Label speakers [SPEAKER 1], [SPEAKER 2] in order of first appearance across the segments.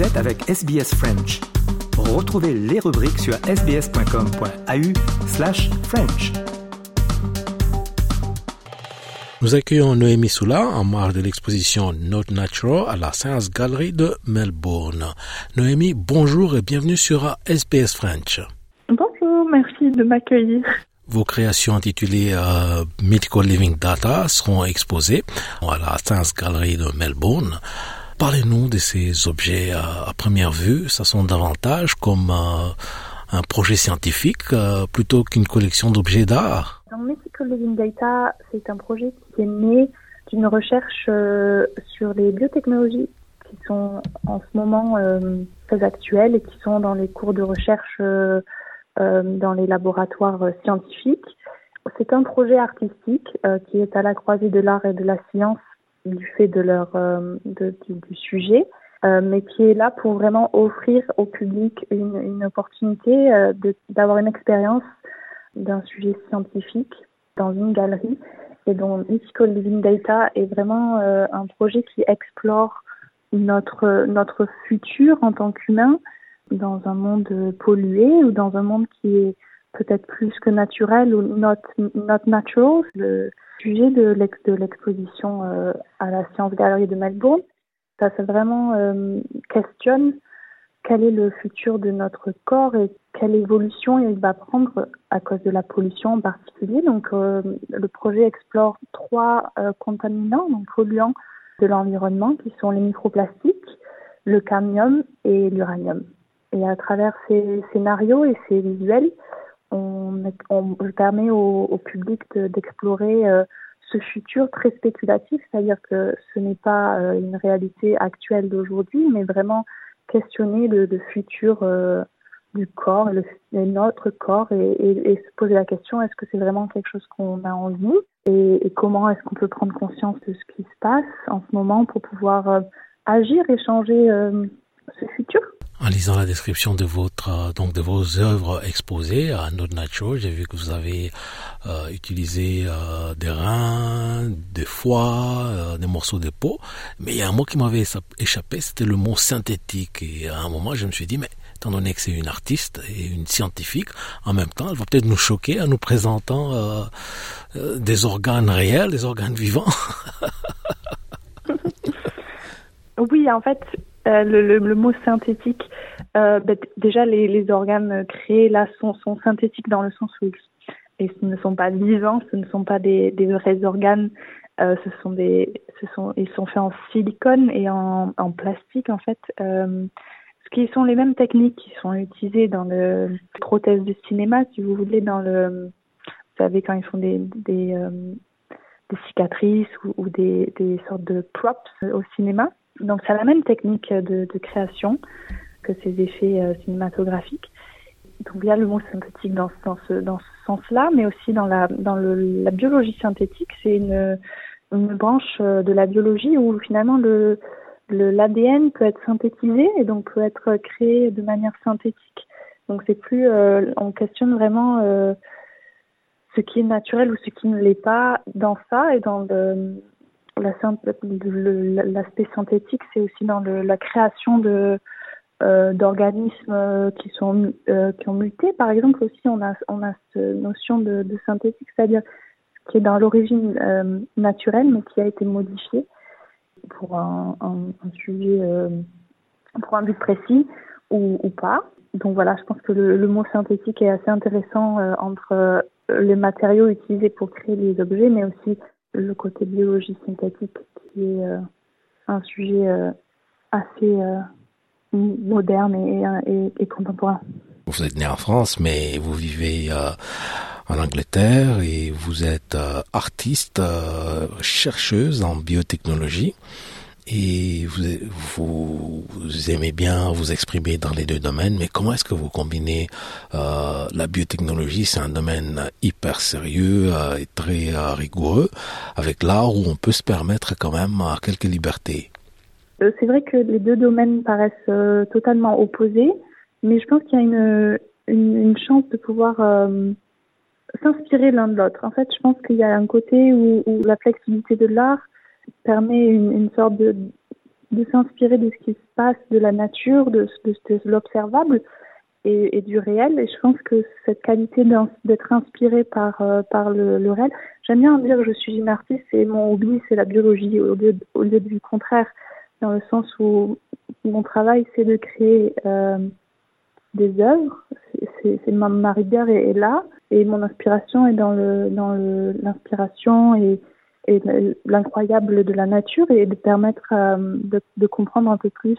[SPEAKER 1] Vous êtes avec SBS French. Retrouvez les rubriques sur sbs.com.au slash French.
[SPEAKER 2] Nous accueillons Noémie Soula en marge de l'exposition Not Natural à la Science Gallery de Melbourne. Noémie, bonjour et bienvenue sur SBS French.
[SPEAKER 3] Bonjour, merci de m'accueillir.
[SPEAKER 2] Vos créations intitulées euh, Mythical Living Data seront exposées à la Science Gallery de Melbourne. Parlez-nous de ces objets euh, à première vue. Ça sont davantage comme euh, un projet scientifique euh, plutôt qu'une collection d'objets d'art.
[SPEAKER 3] Mythical Living Data, c'est un projet qui est né d'une recherche sur les biotechnologies qui sont en ce moment très actuelles et qui sont dans les cours de recherche dans les laboratoires scientifiques. C'est un projet artistique qui est à la croisée de l'art et de la science du fait de leur euh, du, sujet, euh, mais qui est là pour vraiment offrir au public une, une opportunité euh, d'avoir une expérience d'un sujet scientifique dans une galerie et dont Mythical Living Data est vraiment un projet qui explore notre notre futur en tant qu'humain dans un monde pollué ou dans un monde qui est peut-être plus que naturel ou not not natural. Sujet de l'ex- de l'exposition euh, à la Science Gallery de Melbourne, ça c'est vraiment euh, questionne quel est le futur de notre corps et quelle évolution il va prendre à cause de la pollution en particulier. Donc, euh, le projet explore trois contaminants, donc polluants de l'environnement, qui sont les microplastiques, le cadmium et l'uranium. Et à travers ces scénarios et ces visuels, on, on permet au, public de- d'explorer euh, ce futur très spéculatif, c'est-à-dire que ce n'est pas euh, une réalité actuelle d'aujourd'hui, mais vraiment questionner le, futur euh, du corps, le, notre corps, et, se poser la question est-ce que c'est vraiment quelque chose qu'on a en nous et, comment est-ce qu'on peut prendre conscience de ce qui se passe en ce moment pour pouvoir agir et changer ce futur?
[SPEAKER 2] Lisant la description de votre euh, donc de vos œuvres exposées à Not Natural, j'ai vu que vous avez euh, utilisé euh, des reins, des foies, des morceaux de peau, mais il y a un mot qui m'avait échappé, c'était le mot synthétique. Et à un moment, je me suis dit, mais étant donné que c'est une artiste et une scientifique, en même temps, elle va peut-être nous choquer en nous présentant des organes réels, des organes vivants.
[SPEAKER 3] Oui, en fait, euh, le, mot synthétique, euh, ben, déjà les, organes créés là sont, synthétiques dans le sens où ils, ne sont pas vivants, ce ne sont pas des, vrais organes, euh, ce sont ils sont faits en silicone et en, plastique en fait. Ce qui sont les mêmes techniques qui sont utilisées dans le les prothèses de cinéma, si vous voulez, dans le, vous savez quand ils font des, cicatrices ou, des sortes de props au cinéma. Donc c'est la même technique de, création que ces effets euh, cinématographiques. Donc il y a le mot synthétique dans, ce, dans ce sens-là, mais aussi dans la, dans la biologie synthétique, c'est une, une branche euh, de la biologie où finalement le, l'ADN peut être synthétisé et donc peut être créé de manière synthétique. Donc c'est plus, euh, on questionne vraiment ce qui est naturel ou ce qui ne l'est pas dans ça et dans le, l'aspect synthétique, c'est aussi dans la création de euh, d'organismes euh, qui sont euh, qui ont muté. Par exemple, aussi on a cette notion de, synthétique, c'est-à-dire qui est dans l'origine naturelle mais qui a été modifié pour un, sujet pour un but précis ou, pas. Donc voilà, je pense que le, le mot synthétique est assez intéressant entre les matériaux utilisés pour créer les objets, mais aussi le côté biologie synthétique qui est euh, un sujet euh, assez euh, moderne et, contemporain.
[SPEAKER 2] Vous êtes né en France, mais vous vivez en Angleterre et vous êtes artiste, chercheuse en biotechnologie. Et vous, aimez bien vous exprimer dans les deux domaines, mais comment est-ce que vous combinez euh, la biotechnologie, c'est un domaine hyper sérieux euh, et très euh, rigoureux, avec l'art où on peut se permettre quand même quelques libertés
[SPEAKER 3] C'est vrai que les deux domaines paraissent totalement opposés, mais je pense qu'il y a une, chance de pouvoir s'inspirer l'un de l'autre. En fait, je pense qu'il y a un côté où la flexibilité de l'art permet une, sorte de de s'inspirer de ce qui se passe, de la nature, de, de, l'observable et, du réel. Et je pense que cette qualité d'être inspiré par, euh, par le, réel, j'aime bien dire que je suis une artiste et mon hobby, c'est la biologie, au lieu, au lieu du contraire, dans le sens où mon travail, c'est de créer euh, des œuvres. C'est ma, ma rigueur est, est, là et mon inspiration est dans le dans l'inspiration et, et l'incroyable de la nature et de permettre euh, de, comprendre un peu plus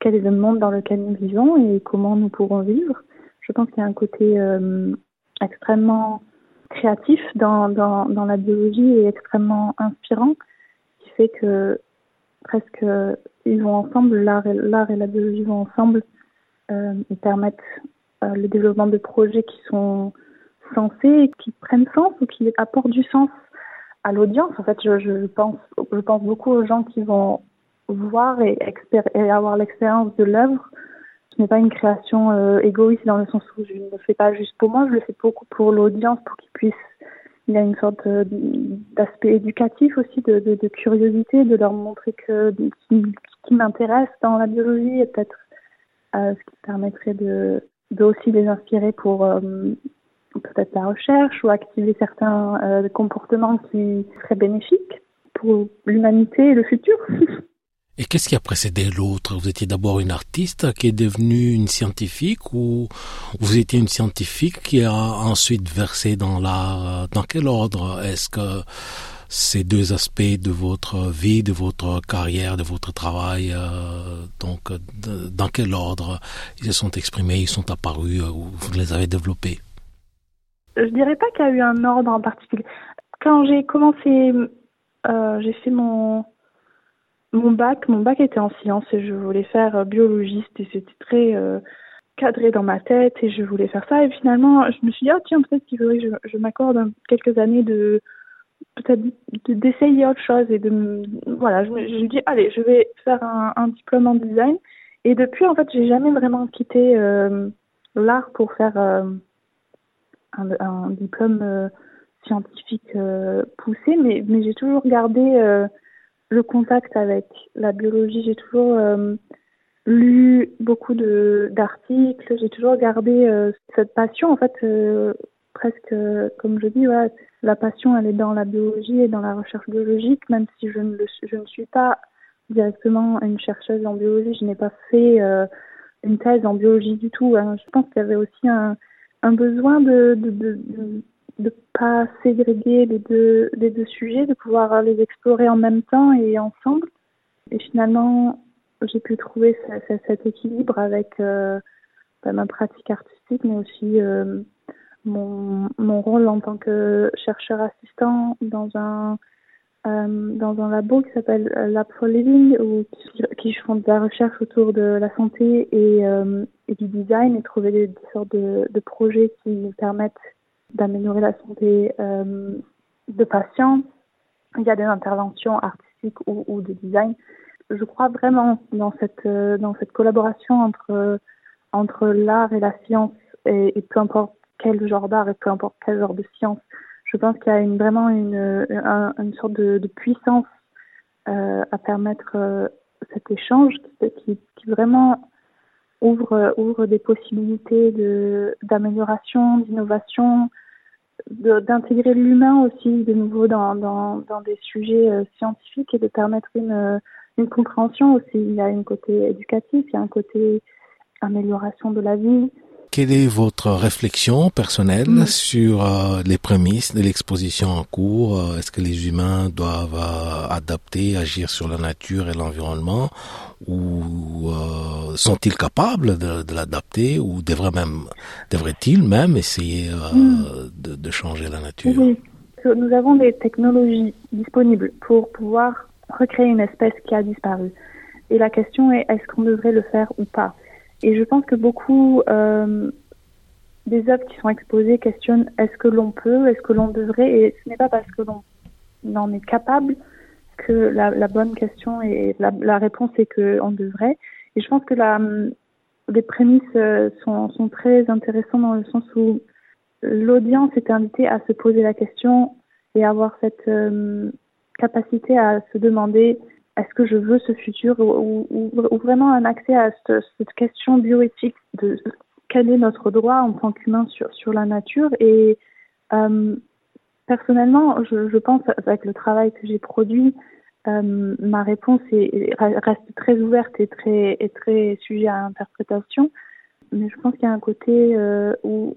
[SPEAKER 3] quel est le monde dans lequel nous vivons et comment nous pourrons vivre. Je pense qu'il y a un côté euh, extrêmement créatif dans, dans, la biologie et extrêmement inspirant qui fait que presque ils vont ensemble, l'art et, et la biologie vont ensemble euh, et permettent euh, le développement de projets qui sont sensés, qui prennent sens ou qui apportent du sens à l'audience. En fait, je, pense, beaucoup aux gens qui vont voir et, avoir l'expérience de l'œuvre. Ce n'est pas une création euh, égoïste dans le sens où je ne le fais pas juste pour moi, je le fais beaucoup pour l'audience, pour qu'ils puissent. Il y a une sorte euh, d'aspect éducatif aussi, de, curiosité, de leur montrer que qui, qui m'intéresse dans la biologie et peut-être euh, ce qui permettrait de, de aussi les inspirer pour peut-être la recherche ou activer certains euh, comportements qui seraient bénéfiques pour l'humanité et le futur.
[SPEAKER 2] Et qu'est-ce qui a précédé l'autre? Vous étiez d'abord une artiste qui est devenue une scientifique ou vous étiez une scientifique qui a ensuite versé dans l'art? Dans quel ordre? Est-ce que ces deux aspects de votre vie, de votre carrière, de votre travail, euh, donc dans quel ordre ils se sont exprimés, ils sont apparus ou vous les avez développés?
[SPEAKER 3] Je dirais pas qu'il y a eu un ordre en particulier. Quand j'ai commencé, euh, j'ai fait mon mon bac, mon bac était en sciences et je voulais faire biologiste et c'était très euh, cadré dans ma tête et je voulais faire ça. Et finalement, je me suis dit, oh tiens, peut-être qu'il faudrait que je, m'accorde quelques années de peut-être d'essayer autre chose et de voilà, je me, je me dis, allez, je vais faire un, diplôme en design. Et depuis, en fait, j'ai jamais vraiment quitté euh, l'art pour faire euh, un, diplôme euh, scientifique poussé, mais, j'ai toujours gardé le contact avec la biologie. J'ai toujours euh, lu beaucoup d'articles. J'ai toujours gardé euh, cette passion. En fait, euh, presque comme je dis, la passion, elle est dans la biologie et dans la recherche biologique. Même si je ne le, je ne suis pas directement une chercheuse en biologie, je n'ai pas fait une thèse en biologie du tout. Hein. Je pense qu'il y avait aussi un, un besoin de, de, de, pas ségréguer les deux, les deux sujets, de pouvoir les explorer en même temps et ensemble. Et finalement, j'ai pu trouver cet, équilibre avec euh, bah, ma pratique artistique, mais aussi euh, mon, mon rôle en tant que chercheur assistant dans un euh, dans un labo qui s'appelle Lab for Living, où, qui, qui font de la recherche autour de la santé et, euh, du design et trouver des, sortes de, projets qui permettent d'améliorer la santé euh, de patients. Il y a des interventions artistiques ou, de design. Je crois vraiment dans cette euh, dans cette collaboration entre entre l'art et la science et, peu importe quel genre d'art et peu importe quel genre de science. Je pense qu'il y a une, vraiment une, une, sorte de, puissance à permettre cet échange qui, vraiment ouvre, ouvre des possibilités de, d'amélioration, d'innovation, d'intégrer l'humain aussi de nouveau dans, dans, dans des sujets euh, scientifiques et de permettre une, euh, une compréhension aussi. Il y a un côté éducatif, il y a un côté amélioration de la vie.
[SPEAKER 2] Quelle est votre réflexion personnelle mmh. sur euh, les prémices de l'exposition en cours? Est-ce que les humains doivent euh, adapter, agir sur la nature et l'environnement? Ou euh, sont-ils capables de, de l'adapter? Ou devraient même devraient-ils même essayer mmh. de, de, changer la nature?
[SPEAKER 3] Oui, nous avons des technologies disponibles pour pouvoir recréer une espèce qui a disparu. Et la question est est-ce qu'on devrait le faire ou pas? Et je pense que beaucoup euh, des œuvres qui sont exposées questionnent est-ce que l'on peut, est-ce que l'on devrait, et ce n'est pas parce que l'on en est capable que la, bonne question et la, réponse est qu'on devrait. Et je pense que les prémices euh, sont, sont très intéressantes dans le sens où l'audience est invitée à se poser la question et avoir cette euh, capacité à se demander est-ce que je veux ce futur ou, vraiment un accès à cette, question bioéthique de quel est notre droit en tant qu'humain sur, la nature et euh, personnellement, je, pense avec le travail que j'ai produit, euh, ma réponse est, reste très ouverte et très, et très sujet à interprétation. Mais je pense qu'il y a un côté euh, où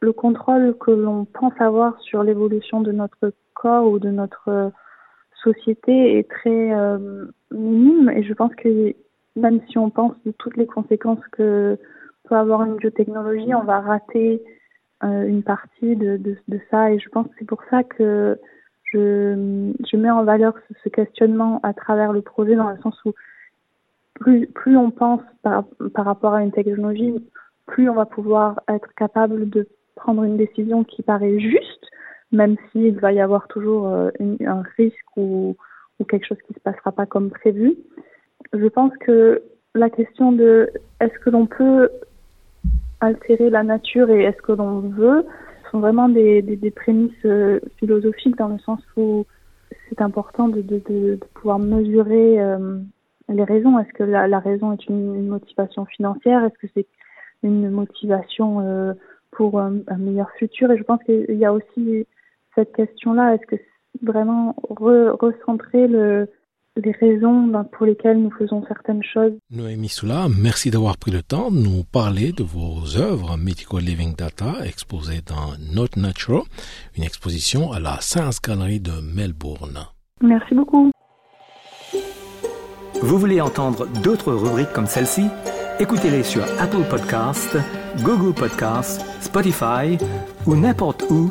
[SPEAKER 3] le contrôle que l'on pense avoir sur l'évolution de notre corps ou de notre société est très euh, minime et je pense que même si on pense de toutes les conséquences que peut avoir une biotechnologie, on va rater euh, une partie de, de, de, ça et je pense que c'est pour ça que je, je mets en valeur ce, ce, questionnement à travers le projet dans le sens où plus, plus on pense par, par rapport à une technologie, plus on va pouvoir être capable de prendre une décision qui paraît juste même s'il va y avoir toujours euh, un risque ou, quelque chose qui ne se passera pas comme prévu. Je pense que la question de est-ce que l'on peut altérer la nature et est-ce que l'on veut sont vraiment des, des, des prémices euh, philosophiques dans le sens où c'est important de, de, pouvoir mesurer euh, les raisons. Est-ce que la, la, raison est une, motivation financière? Est-ce que c'est une motivation pour un, meilleur futur? Et je pense qu'il y a aussi cette question-là. Est-ce que vraiment re recentrer le, les raisons pour lesquelles nous faisons certaines choses?
[SPEAKER 2] Noémie Soula, merci d'avoir pris le temps de nous parler de vos œuvres Mythical Living Data exposées dans Not Natural, une exposition à la Science Gallery de Melbourne.
[SPEAKER 3] Merci beaucoup.
[SPEAKER 1] Vous voulez entendre d'autres rubriques comme celle-ci? Écoutez-les sur Apple Podcasts, Google Podcasts, Spotify ou n'importe où